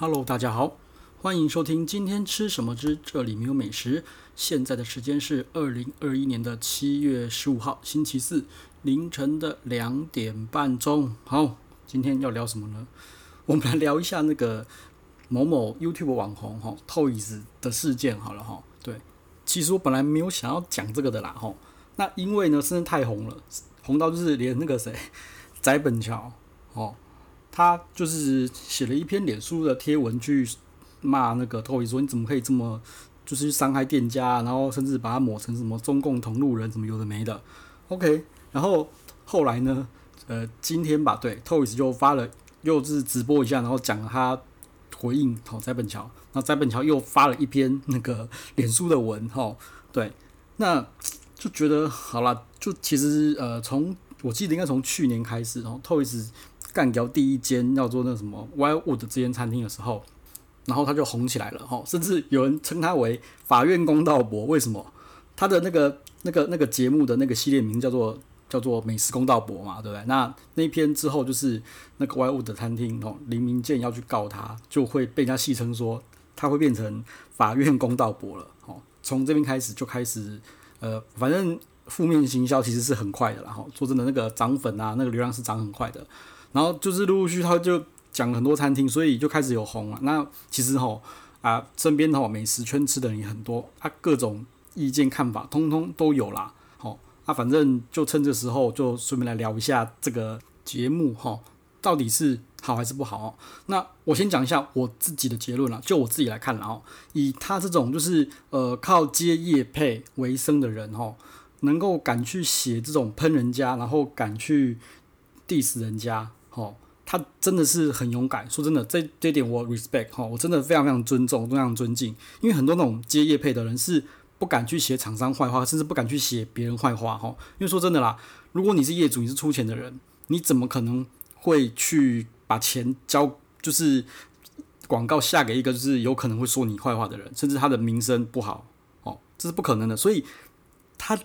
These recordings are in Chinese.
Hello，大家好，欢迎收听今天吃什么之这里没有美食。现在的时间是二零二一年的七月十五号星期四凌晨的两点半钟。好，今天要聊什么呢？我们来聊一下那个某某 YouTube 网红哈 Toys 的事件好了哈。对，其实我本来没有想要讲这个的啦哈。那因为呢，真的太红了，红到就是连那个谁，宅本桥哦。他就是写了一篇脸书的贴文去骂那个 Toys 说，你怎么可以这么就是伤害店家，然后甚至把他抹成什么中共同路人，什么有的没的。OK，然后后来呢，呃，今天吧，对，Toys 就发了又是直播一下，然后讲他回应好宅本桥，然后宅本桥又发了一篇那个脸书的文哈，对，那就觉得好了，就其实呃，从我记得应该从去年开始，然后 Toys。干掉第一间要做那什么 Wildwood 这间餐厅的时候，然后他就红起来了哈，甚至有人称他为法院公道伯。为什么？他的那个 那个那个节目的那个系列名叫做叫做美食公道伯嘛，对不对？那那一篇之后就是那个 Wildwood 的餐厅哦，林明健要去告他，就会被人家戏称说他会变成法院公道伯了。哦，从这边开始就开始呃，反正负面行销其实是很快的，然后说真的，那个涨粉啊，那个流量是涨很快的。然后就是陆陆续续他就讲很多餐厅，所以就开始有红了。那其实吼啊，身边吼美食圈吃的人也很多，他、各种意见看法通通都有啦。好，啊，反正就趁这时候就顺便来聊一下这个节目哈，到底是好还是不好？那我先讲一下我自己的结论啦，就我自己来看啦哦，以他这种就是呃靠接业配为生的人哈，能够敢去写这种喷人家，然后敢去 diss 人家。哦，他真的是很勇敢。说真的，这这点我 respect 哈，我真的非常非常尊重，非常尊敬。因为很多那种接业配的人是不敢去写厂商坏话，甚至不敢去写别人坏话哈。因为说真的啦，如果你是业主，你是出钱的人，你怎么可能会去把钱交，就是广告下给一个就是有可能会说你坏话的人，甚至他的名声不好哦，这是不可能的。所以他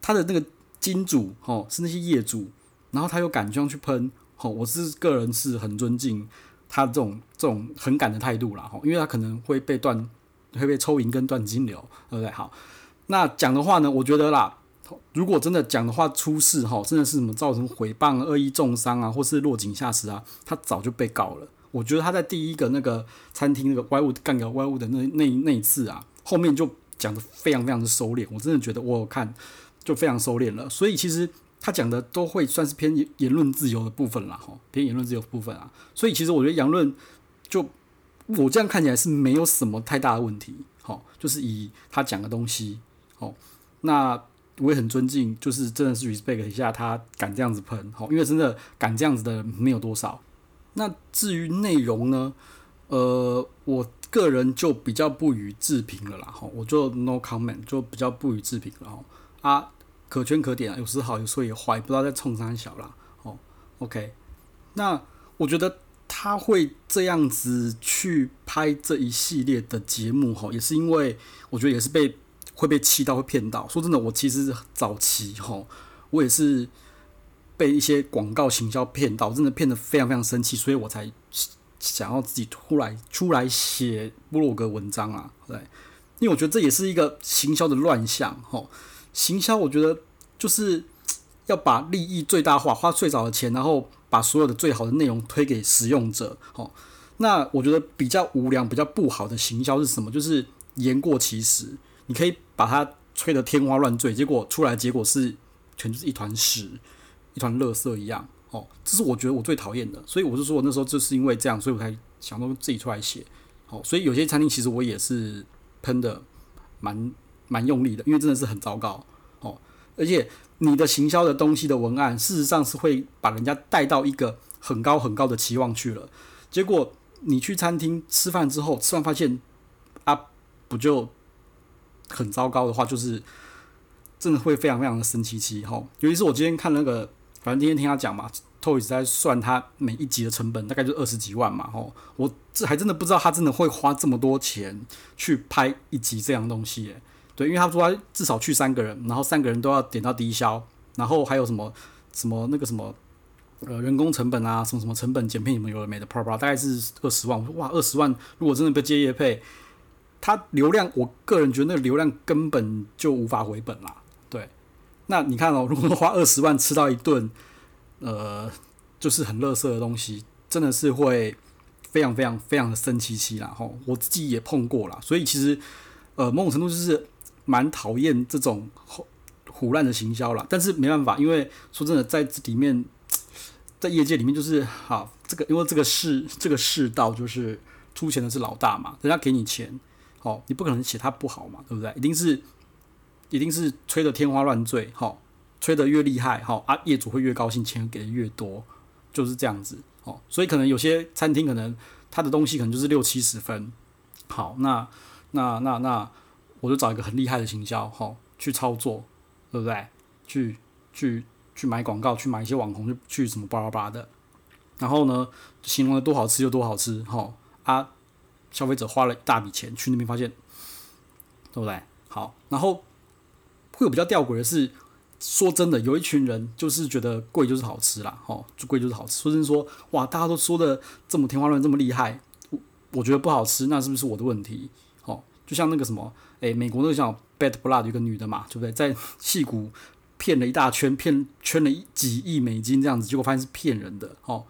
他的那个金主哦，是那些业主，然后他又敢这样去喷。哦，我是个人是很尊敬他这种这种很敢的态度啦，吼，因为他可能会被断，会被抽银跟断金流，对不对？好，那讲的话呢，我觉得啦，如果真的讲的话出事，哈，真的是什么造成诽谤、恶意中伤啊，或是落井下石啊，他早就被告了。我觉得他在第一个那个餐厅那个歪物干掉歪物的那那那一次啊，后面就讲的非常非常的收敛，我真的觉得我有看就非常收敛了，所以其实。他讲的都会算是偏言论自由的部分啦，吼，偏言论自由的部分啊，所以其实我觉得杨论就我这样看起来是没有什么太大的问题，吼，就是以他讲的东西，吼，那我也很尊敬，就是真的是 respect 一下他敢这样子喷，吼，因为真的敢这样子的没有多少。那至于内容呢，呃，我个人就比较不予置评了啦，吼，我就 no comment，就比较不予置评了，吼，啊。可圈可点啊，有时好，有时候也坏，不知道在冲三小啦。哦，OK，那我觉得他会这样子去拍这一系列的节目，哈，也是因为我觉得也是被会被气到，会骗到。说真的，我其实早期哈，我也是被一些广告行销骗到，真的骗得非常非常生气，所以我才想要自己出来出来写部落格文章啊，对，因为我觉得这也是一个行销的乱象，哈。行销，我觉得就是 要把利益最大化，花最少的钱，然后把所有的最好的内容推给使用者。好，那我觉得比较无良、比较不好的行销是什么？就是言过其实，你可以把它吹得天花乱坠，结果出来结果是全就是一团屎、一团垃圾一样。哦，这是我觉得我最讨厌的。所以我就说我那时候就是因为这样，所以我才想到自己出来写。好，所以有些餐厅其实我也是喷的蛮。蛮用力的，因为真的是很糟糕哦。而且你的行销的东西的文案，事实上是会把人家带到一个很高很高的期望去了。结果你去餐厅吃饭之后，吃完发现啊，不就很糟糕的话，就是真的会非常非常的生气气哈。尤其是我今天看那个，反正今天听他讲嘛，Toys 在算他每一集的成本，大概就二十几万嘛。吼，我这还真的不知道他真的会花这么多钱去拍一集这样东西耶。对，因为他说他至少去三个人，然后三个人都要点到低消，然后还有什么什么那个什么呃人工成本啊，什么什么成本减配，什么有的没的，啪啪，大概是二十万。哇，二十万，如果真的被接业配，他流量，我个人觉得那个流量根本就无法回本啦。对，那你看哦，如果花二十万吃到一顿，呃，就是很垃圾的东西，真的是会非常非常非常的生气气啦。吼，我自己也碰过啦，所以其实呃某种程度就是蛮讨厌这种胡乱的行销啦。但是没办法，因为说真的，在这里面，在业界里面就是好这个，因为这个世这个世道就是出钱的是老大嘛，人家给你钱，好，你不可能写他不好嘛，对不对？一定是一定是吹得天花乱坠，好。吹得越厉害，好啊，业主会越高兴，钱给的越多，就是这样子，哦，所以可能有些餐厅可能他的东西可能就是六七十分，好，那那那那我就找一个很厉害的行销，好去操作，对不对？去去去买广告，去买一些网红，去去什么巴拉巴拉的，然后呢，形容的多好吃就多好吃，哦啊，消费者花了一大笔钱去那边发现，对不对？好，然后会有比较吊诡的是。说真的，有一群人就是觉得贵就是好吃啦，吼，就贵就是好吃。说真说，哇，大家都说的这么天花乱，这么厉害，我我觉得不好吃，那是不是我的问题？就像那个什么，诶，美国那个叫 Bad Blood 一个女的嘛，对不对？在戏骨骗了一大圈，骗圈了几亿美金这样子，结果发现是骗人的，哦，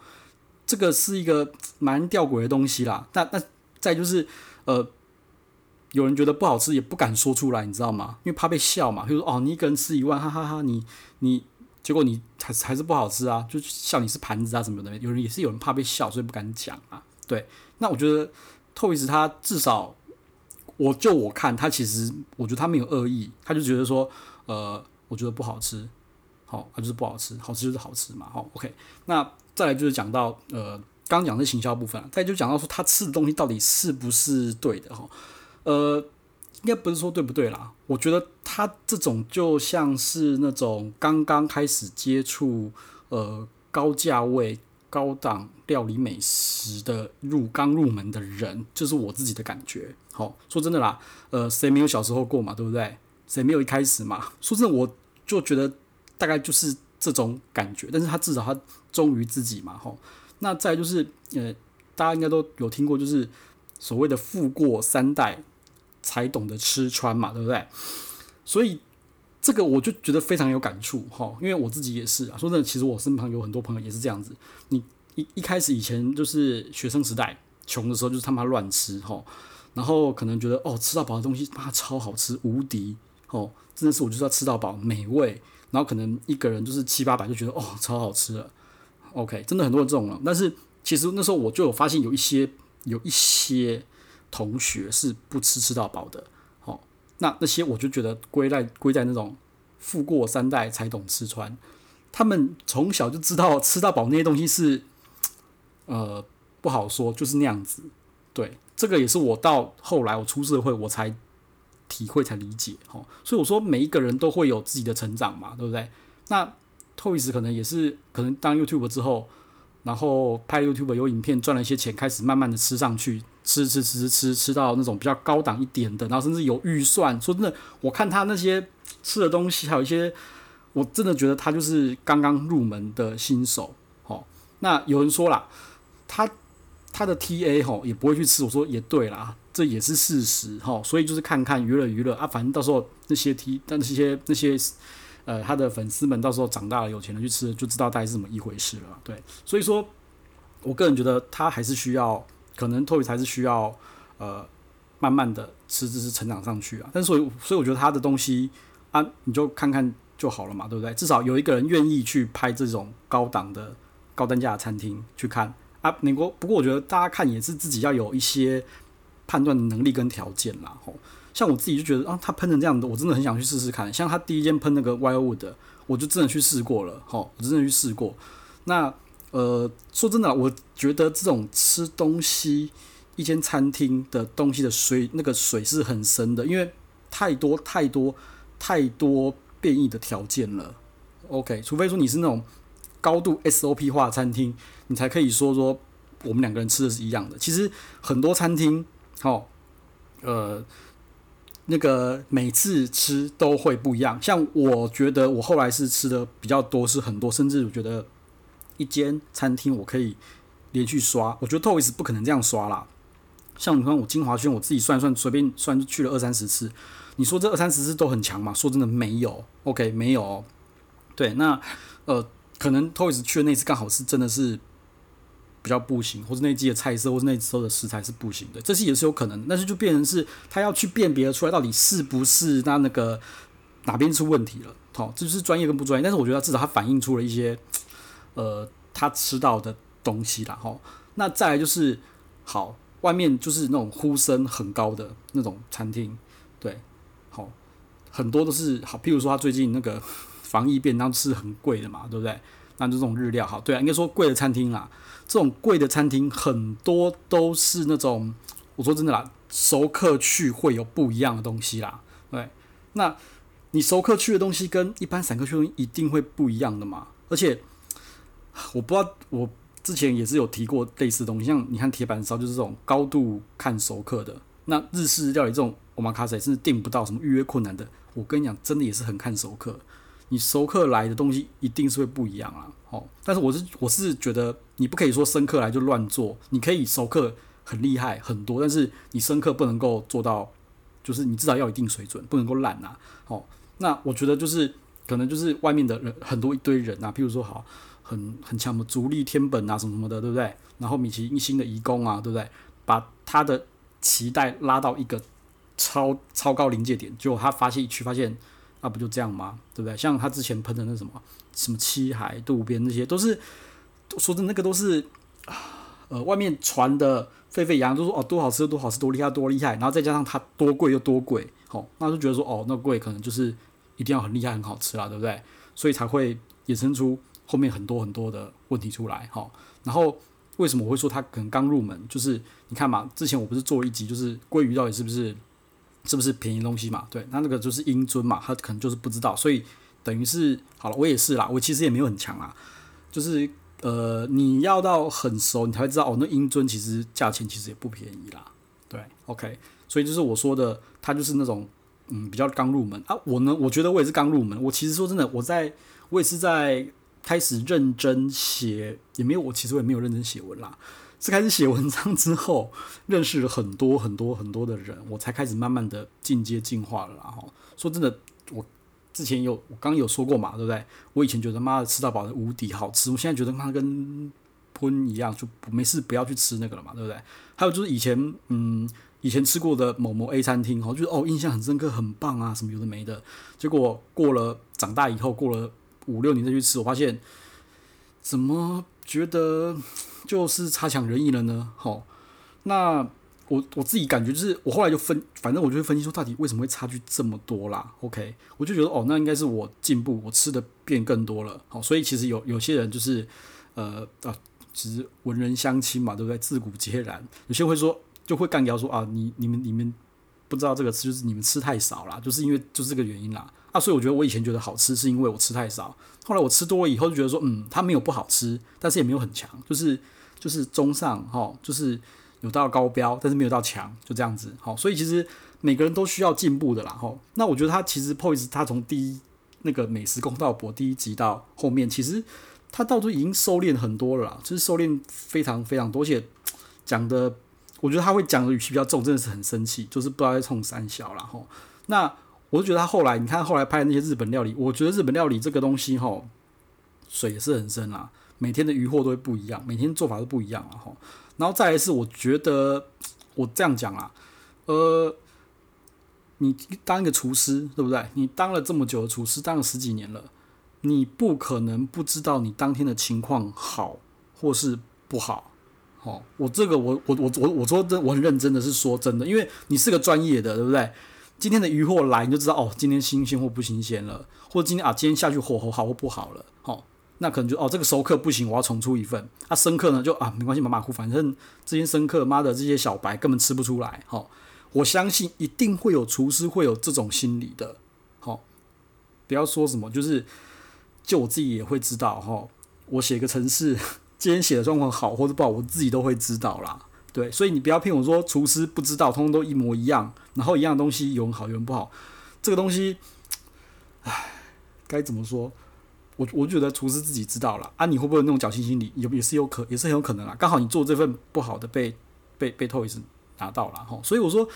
这个是一个蛮吊诡的东西啦。那那再就是，呃。有人觉得不好吃也不敢说出来，你知道吗？因为怕被笑嘛。比如说哦，你一个人吃一万，哈哈哈，你你结果你还还是不好吃啊，就笑你是盘子啊什么的。有人也是有人怕被笑，所以不敢讲啊。对，那我觉得 Toys 他至少，我就我看他其实，我觉得他没有恶意，他就觉得说，呃，我觉得不好吃，好，他就是不好吃，好吃就是好吃嘛。好，OK。那再来就是讲到呃，刚讲的行销部分，再就讲到说他吃的东西到底是不是对的哈。呃，应该不是说对不对啦，我觉得他这种就像是那种刚刚开始接触呃高价位、高档料理美食的入刚入门的人，就是我自己的感觉。好，说真的啦，呃，谁没有小时候过嘛，对不对？谁没有一开始嘛？说真的，我就觉得大概就是这种感觉，但是他至少他忠于自己嘛，吼。那再就是呃，大家应该都有听过，就是所谓的富过三代。才懂得吃穿嘛，对不对？所以这个我就觉得非常有感触哈，因为我自己也是啊。说真的，其实我身旁有很多朋友也是这样子。你一一开始以前就是学生时代，穷的时候就是他妈乱吃哈，然后可能觉得哦，吃到饱的东西妈超好吃无敌哦，真的是我就是要吃到饱美味，然后可能一个人就是七八百就觉得哦超好吃了。OK，真的很多人这种了。但是其实那时候我就有发现有一些有一些。同学是不吃吃到饱的，好，那那些我就觉得归在归在那种富过三代才懂吃穿，他们从小就知道吃到饱那些东西是，呃，不好说，就是那样子。对，这个也是我到后来我出社会我才体会才理解，哈，所以我说每一个人都会有自己的成长嘛，对不对？那 Toys 可能也是可能当 YouTube 之后，然后拍 YouTube 有影片赚了一些钱，开始慢慢的吃上去。吃吃吃吃吃吃到那种比较高档一点的，然后甚至有预算。说真的，我看他那些吃的东西，还有一些，我真的觉得他就是刚刚入门的新手。哦，那有人说啦，他他的 TA 吼也不会去吃。我说也对啦，这也是事实。哈，所以就是看看娱乐娱乐啊，反正到时候那些 T，但那些那些呃他的粉丝们到时候长大了有钱了去吃，就知道大概是怎么一回事了。对，所以说我个人觉得他还是需要。可能 Toys 还是需要呃慢慢的吃，吃吃成长上去啊。但是所以所以我觉得他的东西啊，你就看看就好了嘛，对不对？至少有一个人愿意去拍这种高档的高单价的餐厅去看啊。美国不过我觉得大家看也是自己要有一些判断能力跟条件啦。吼，像我自己就觉得啊，他喷成这样的，我真的很想去试试看。像他第一间喷那个 Wildwood 的，我就真的去试过了。吼，我真的去试过。那。呃，说真的，我觉得这种吃东西，一间餐厅的东西的水，那个水是很深的，因为太多太多太多变异的条件了。OK，除非说你是那种高度 SOP 化的餐厅，你才可以说说我们两个人吃的是一样的。其实很多餐厅，哦，呃，那个每次吃都会不一样。像我觉得我后来是吃的比较多，是很多，甚至我觉得。一间餐厅我可以连续刷，我觉得 Toys 不可能这样刷啦。像你看我金华轩，我自己算算，随便算去了二三十次。你说这二三十次都很强吗？说真的没有，OK 没有。对，那呃，可能 Toys 去的那次刚好是真的是比较不行，或者那季的菜色，或者那时候的食材是不行的，这些也是有可能。但是就变成是他要去辨别出来到底是不是他那个哪边出问题了。好、哦，这就是专业跟不专业。但是我觉得至少他反映出了一些呃他吃到的东西啦。哈、哦，那再来就是好。外面就是那种呼声很高的那种餐厅，对，好，很多都是好，譬如说他最近那个防疫便当是很贵的嘛，对不对？那就这种日料，好，对啊，应该说贵的餐厅啦，这种贵的餐厅很多都是那种，我说真的啦，熟客去会有不一样的东西啦，对，那你熟客去的东西跟一般散客去的东西一定会不一样的嘛，而且我不知道我。之前也是有提过类似的东西，像你看铁板烧就是这种高度看熟客的，那日式料理这种 omakase 甚至订不到什么预约困难的，我跟你讲，真的也是很看熟客。你熟客来的东西一定是会不一样啊，哦，但是我是我是觉得你不可以说生客来就乱做，你可以熟客很厉害很多，但是你生客不能够做到，就是你至少要一定水准，不能够烂啊，哦，那我觉得就是可能就是外面的人很多一堆人啊，譬如说好。很很强的足利天本啊，什么什么的，对不对？然后米奇一星的颐宫啊，对不对？把他的期待拉到一个超超高临界点，结果他发现去发现，啊、不就这样吗？对不对？像他之前喷的那什么什么七海渡边那些，都是说的那个都是呃外面传的沸沸扬扬，都说哦多好吃多好吃多厉害多厉害，然后再加上它多贵又多贵，好、哦，那就觉得说哦那贵可能就是一定要很厉害很好吃啦，对不对？所以才会衍生出。后面很多很多的问题出来，哈，然后为什么我会说他可能刚入门？就是你看嘛，之前我不是做一集，就是鲑鱼到底是不是是不是便宜东西嘛？对，那那个就是英尊嘛，他可能就是不知道，所以等于是好了，我也是啦，我其实也没有很强啊，就是呃，你要到很熟，你才会知道哦，那英尊其实价钱其实也不便宜啦，对，OK，所以就是我说的，他就是那种嗯比较刚入门啊，我呢，我觉得我也是刚入门，我其实说真的，我在我也是在。开始认真写，也没有，我其实我也没有认真写文啦。是开始写文章之后，认识了很多很多很多的人，我才开始慢慢的进阶进化了然后，说真的，我之前有我刚有说过嘛，对不对？我以前觉得妈的吃到饱的无敌好吃，我现在觉得妈跟喷一样，就没事不要去吃那个了嘛，对不对？还有就是以前嗯，以前吃过的某某 A 餐厅，哦，就是哦印象很深刻，很棒啊，什么有的没的。结果过了长大以后，过了。五六年再去吃，我发现怎么觉得就是差强人意了呢？好，那我我自己感觉就是，我后来就分，反正我就会分析说，到底为什么会差距这么多啦？OK，我就觉得哦，那应该是我进步，我吃的变更多了。好，所以其实有有些人就是呃啊，其实文人相轻嘛，对不对？自古皆然。有些会说，就会干掉说啊，你你们你们不知道这个吃，就是你们吃太少啦，就是因为就是这个原因啦。啊，所以我觉得我以前觉得好吃，是因为我吃太少。后来我吃多了以后，就觉得说，嗯，它没有不好吃，但是也没有很强，就是就是中上，哈，就是有到高标，但是没有到强，就这样子，好。所以其实每个人都需要进步的啦，哈。那我觉得他其实 POYS 他从第一那个美食公道博第一集到后面，其实他到处已经收敛很多了啦，就是收敛非常非常多，而且讲的，我觉得他会讲的语气比较重，真的是很生气，就是不知道在冲三小啦。哈。那。我就觉得他后来，你看后来拍的那些日本料理，我觉得日本料理这个东西吼，水也是很深啦。每天的鱼货都会不一样，每天做法都不一样了吼。然后再来是，我觉得我这样讲啦，呃，你当一个厨师对不对？你当了这么久的厨师，当了十几年了，你不可能不知道你当天的情况好或是不好。好，我这个我我我我我说真，我很认真的是说真的，因为你是个专业的，对不对？今天的鱼货来，你就知道哦，今天新鲜或不新鲜了，或者今天啊，今天下去火候好或不好了，好、哦，那可能就哦，这个熟客不行，我要重出一份。啊，生客呢就啊，没关系，马马虎，反正这些生客，妈的，这些小白根本吃不出来，好、哦，我相信一定会有厨师会有这种心理的，好、哦，不要说什么，就是就我自己也会知道，哈、哦，我写个程式，今天写的状况好或者不好，我自己都会知道啦。对，所以你不要骗我说厨师不知道，通通都一模一样，然后一样东西有好有不好，这个东西，唉，该怎么说？我我觉得厨师自己知道了啊，你会不会有那种侥幸心理？有也是有可，也是很有可能啊。刚好你做这份不好的被被被 Toys 拿到了哈，所以我说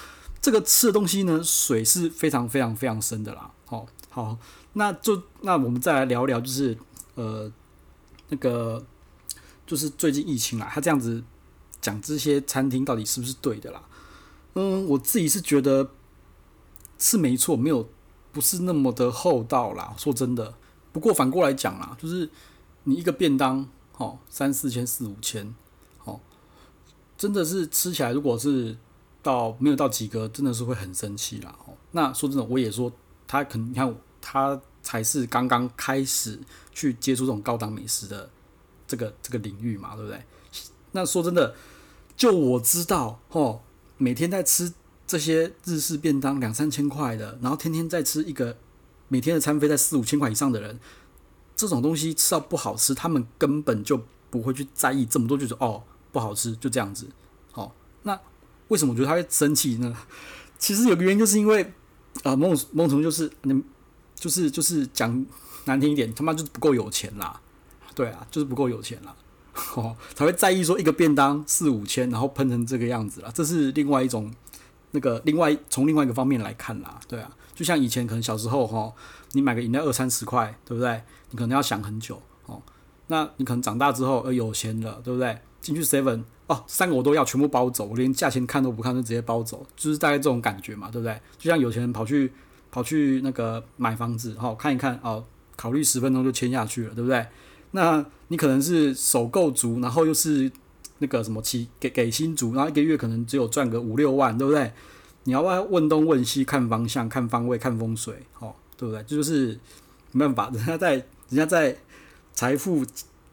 这个吃的东西呢，水是非常非常非常深的啦。好，好，那就那我们再来聊聊，就是呃那个就是最近疫情啊，他这样子讲这些餐厅到底是不是对的啦？嗯，我自己是觉得是没错，没有。不是那么的厚道啦，说真的。不过反过来讲啦，就是你一个便当，哦，三四千、四五千，哦，真的是吃起来，如果是到没有到及格，真的是会很生气啦。哦，那说真的，我也说他可能，你看他才是刚刚开始去接触这种高档美食的这个这个领域嘛，对不对？那说真的，就我知道，哦，每天在吃。这些日式便当两三千块的，然后天天在吃一个每天的餐费在四五千块以上的人，这种东西吃到不好吃，他们根本就不会去在意这么多，就是哦不好吃就这样子。哦，那为什么我觉得他会生气呢？其实有个原因，就是因为啊、呃，某种某种程度就是你就是就是讲难听一点，他妈就是不够有钱啦。对啊，就是不够有钱啦，哦才会在意说一个便当四五千，然后喷成这个样子了。这是另外一种。那个另外从另外一个方面来看啦，对啊，就像以前可能小时候哈，你买个饮料二三十块，对不对？你可能要想很久哦。那你可能长大之后呃有钱了，对不对？进去 seven 哦，三个我都要全部包走，我连价钱看都不看就直接包走，就是大概这种感觉嘛，对不对？就像有钱人跑去跑去那个买房子哈，看一看哦，考虑十分钟就签下去了，对不对？那你可能是首购族，然后又是。那个什么期给给新竹，然后一个月可能只有赚个五六万，对不对？你要不要问东问西，看方向、看方位、看风水，哦，对不对？这就是没办法，人家在人家在财富、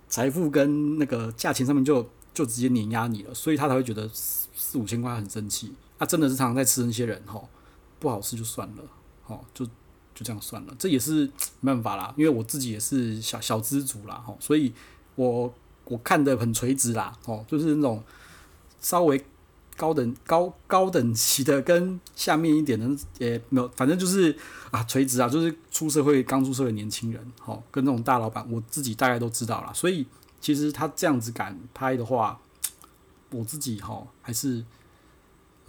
财富跟那个价钱上面就就直接碾压你了，所以他才会觉得四四五千块很生气。他、真的是常常在吃那些人，哈、哦，不好吃就算了，哦，就就这样算了，这也是 没办法啦，因为我自己也是小小资族啦，哦，所以我。我看得很垂直啦，哦，就是那种稍微高等高高等级的，跟下面一点的也没有，反正就是啊垂直啊，就是出社会刚出社会的年轻人，哦，跟那种大老板，我自己大概都知道啦。所以其实他这样子敢拍的话，我自己哈还是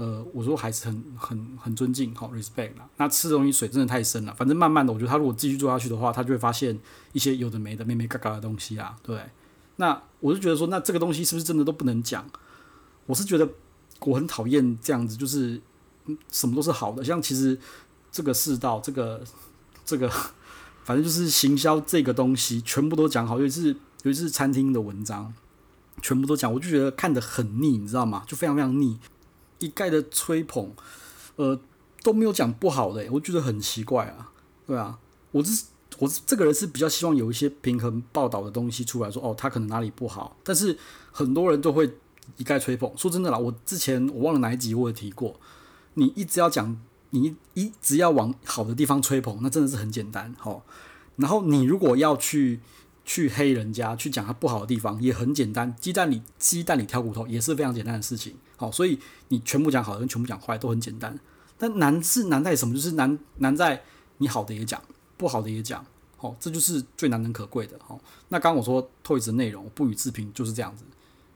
呃，我说还是很很很尊敬，好 respect 啦。那吃东西水真的太深了，反正慢慢的，我觉得他如果继续做下去的话，他就会发现一些有的没的、没没嘎嘎的东西啊，对。那我就觉得说，那这个东西是不是真的都不能讲？我是觉得我很讨厌这样子，就是什么都是好的。像其实这个世道，这个这个，反正就是行销这个东西，全部都讲好，尤其是尤其是餐厅的文章，全部都讲，我就觉得看得很腻，你知道吗？就非常非常腻，一概的吹捧，呃，都没有讲不好的，我觉得很奇怪啊，对啊，我是。我这个人是比较希望有一些平衡报道的东西出来说，哦，他可能哪里不好，但是很多人都会一概吹捧。说真的啦，我之前我忘了哪一集我有提过，你一直要讲，你一直要往好的地方吹捧，那真的是很简单，齁。然后你如果要去去黑人家，去讲他不好的地方，也很简单，鸡蛋里鸡蛋里挑骨头也是非常简单的事情，好，所以你全部讲好的跟全部讲坏都很简单，但难是难在什么？就是难难在你好的也讲，不好的也讲。哦，这就是最难能可贵的。哦，那刚刚我说 Toys 的内容不予置评，就是这样子。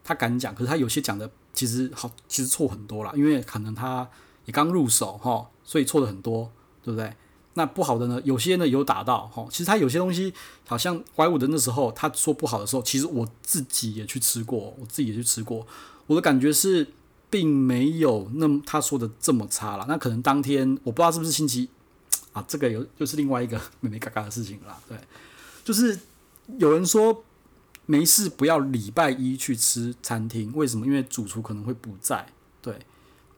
他敢讲，可是他有些讲的其实好，其实错很多啦，因为可能他也刚入手，哈，所以错的很多，对不对？那不好的呢，有些呢有打到，哈，其实他有些东西好像怪物的那时候，他说不好的时候，其实我自己也去吃过，我自己也去吃过，我的感觉是并没有那么他说的这么差啦。那可能当天我不知道是不是星期。啊，这个有就是另外一个眉眉角角的事情了，对，就是有人说没事不要礼拜一去吃餐厅，为什么？因为主厨可能会不在，对。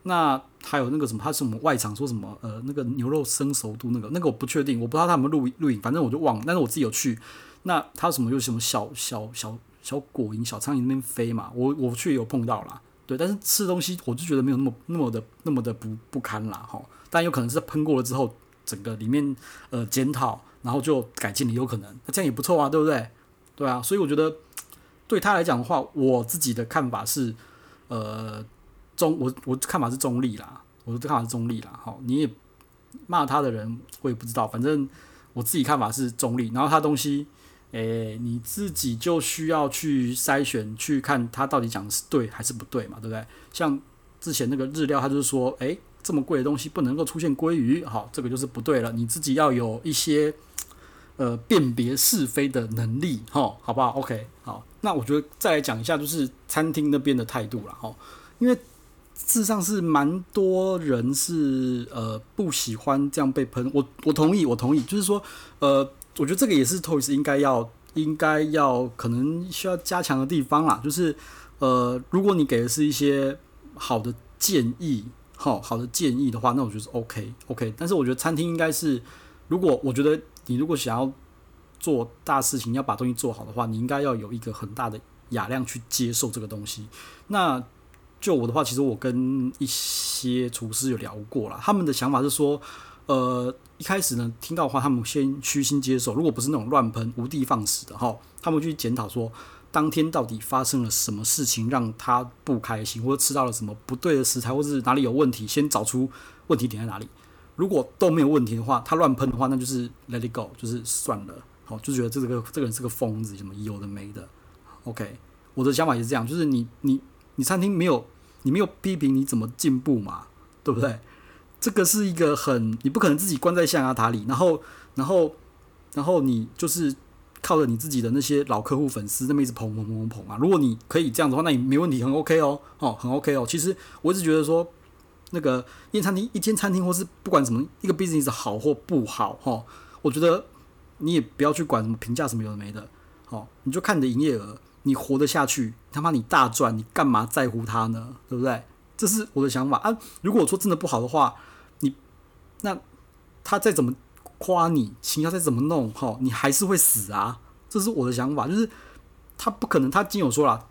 那还有那个什么，他是什么外场说什么？呃，那个牛肉生熟度那个那个我不确定，我不知道他们录录影，反正我就忘了。但是我自己有去，那他什么有什么小小小小果蝇、小苍蝇那边飞嘛，我我去有碰到啦，对。但是吃东西我就觉得没有那么那么的那么的不不堪啦，哈。但有可能是喷过了之后。整个里面呃检讨，然后就改进了，有可能，那这样也不错啊，对不对？对啊，所以我觉得对他来讲的话，我自己的看法是，呃中我我看法是中立啦，我的看法是中立啦。好，你也骂他的人，我也不知道，反正我自己看法是中立。然后他东西诶，你自己就需要去筛选，去看他到底讲的是对还是不对嘛，对不对？像之前那个日料，他就是说，诶，这么贵的东西不能够出现鲑鱼，好，这个就是不对了。你自己要有一些呃辨别是非的能力，哈，好不好？OK，好，那我觉得再来讲一下，就是餐厅那边的态度了，哈，因为事实上是蛮多人是呃不喜欢这样被喷，我我同意，我同意，就是说，呃。我觉得这个也是 Toys 应该要应该要可能需要加强的地方啦，就是呃，如果你给的是一些好的建议，好好的建议的话，那我觉得 OK OK。但是我觉得餐厅应该是，如果我觉得你如果想要做大事情，要把东西做好的话，你应该要有一个很大的雅量去接受这个东西。那就我的话，其实我跟一些厨师有聊过了，他们的想法是说。呃，一开始呢，听到的话，他们先虚心接受。如果不是那种乱喷、无的放矢的哈，他们去检讨说，当天到底发生了什么事情让他不开心，或者吃到了什么不对的食材，或者是哪里有问题，先找出问题点在哪里。如果都没有问题的话，他乱喷的话，那就是 let it go，就是算了。好，就觉得这个这个人是个疯子，什么有的没的。OK，我的想法也是这样，就是你你你餐厅没有你没有批评，你怎么进步嘛？对不对？这个是一个很，你不可能自己关在象牙塔里，然后，然后，然后你就是靠着你自己的那些老客户粉丝那么一直捧捧捧捧捧啊！如果你可以这样的话，那你没问题，很 OK 哦，哦，很 OK 哦。其实我一直觉得说，那个一间餐厅，一间餐厅，或是不管什么一个 business 好或不好，哈、哦，我觉得你也不要去管什么评价什么有的没的，哦，你就看你的营业额，你活得下去，他妈你大赚，你干嘛在乎他呢？对不对？这是我的想法啊。如果我说真的不好的话，你那他再怎么夸你，行销再怎么弄，哈，你还是会死啊！这是我的想法，就是他不可能。他今有说了，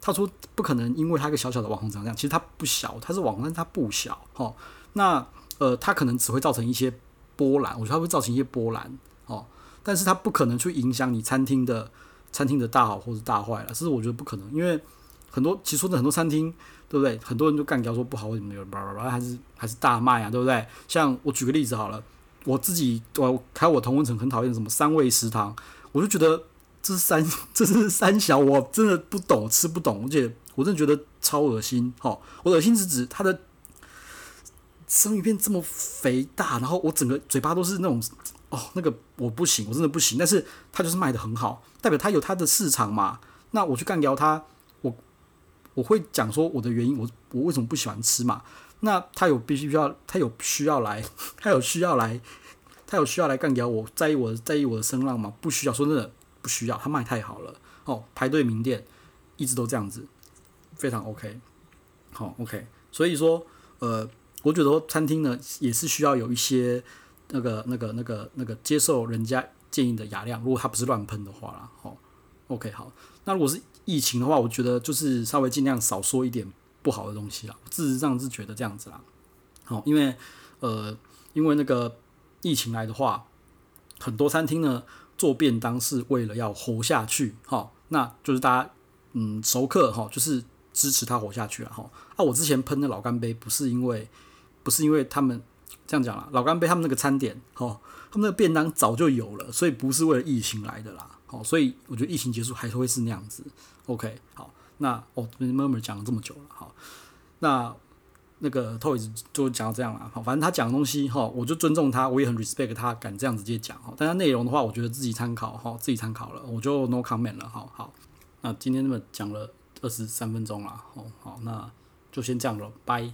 他说不可能，因为他一个小小的网红长这样，其实他不小，他是网红，但他不小，哈。那呃，他可能只会造成一些波澜，我觉得他会造成一些波澜，哦，但是他不可能去影响你餐厅的餐厅的大好或者大坏了，这是我觉得不可能，因为很多其实说的很多餐厅。对不对？很多人就干掉说不好，为什么有？还是还是大卖啊？对不对？像我举个例子好了，我自己我开我同温层很讨厌什么三味食堂，我就觉得这是三 这是三小，我真的不懂，吃不懂，而且我真的觉得超恶心。哈，我恶心是指它的生鱼片这么肥大，然后我整个嘴巴都是那种哦，那个我不行，我真的不行。但是他就是卖得很好，代表他有他的市场嘛。那我去干掉他。我我会讲说我的原因，我我为什么不喜欢吃嘛？那他有必须需要，他有需要来，他有需要来，他有需要来干掉我，在意我在意我的声浪吗？不需要，说真的不需要，他卖太好了哦，排队名店一直都这样子，非常 OK，好、OK，所以说呃，我觉得餐厅呢也是需要有一些那个那个那个那个接受人家建议的雅量，如果他不是乱喷的话啦，好、哦、OK 好，那如果是。疫情的话，我觉得就是稍微尽量少说一点不好的东西啦。事实上是觉得这样子啦。好，因为呃，因为那个疫情来的话，很多餐厅呢做便当是为了要活下去。哈，那就是大家嗯熟客哈，就是支持他活下去了哈。啊，我之前喷的老干杯不是因为不是因为他们这样讲啦，老干杯他们那个餐点哈，他们那个便当早就有了，所以不是为了疫情来的啦。好，所以我觉得疫情结束还是会是那样子。OK，好，那哦，Murmur 讲了这么久了，好，那那个 Toys 就讲到这样了。好，反正他讲的东西哈，我就尊重他，我也很 respect 他敢这样直接讲哈。但他内容的话，我觉得自己参考哈，自己参考了，我就 no comment 了。好好，那今天那么讲了二十三分钟了，好好，那就先这样了，拜。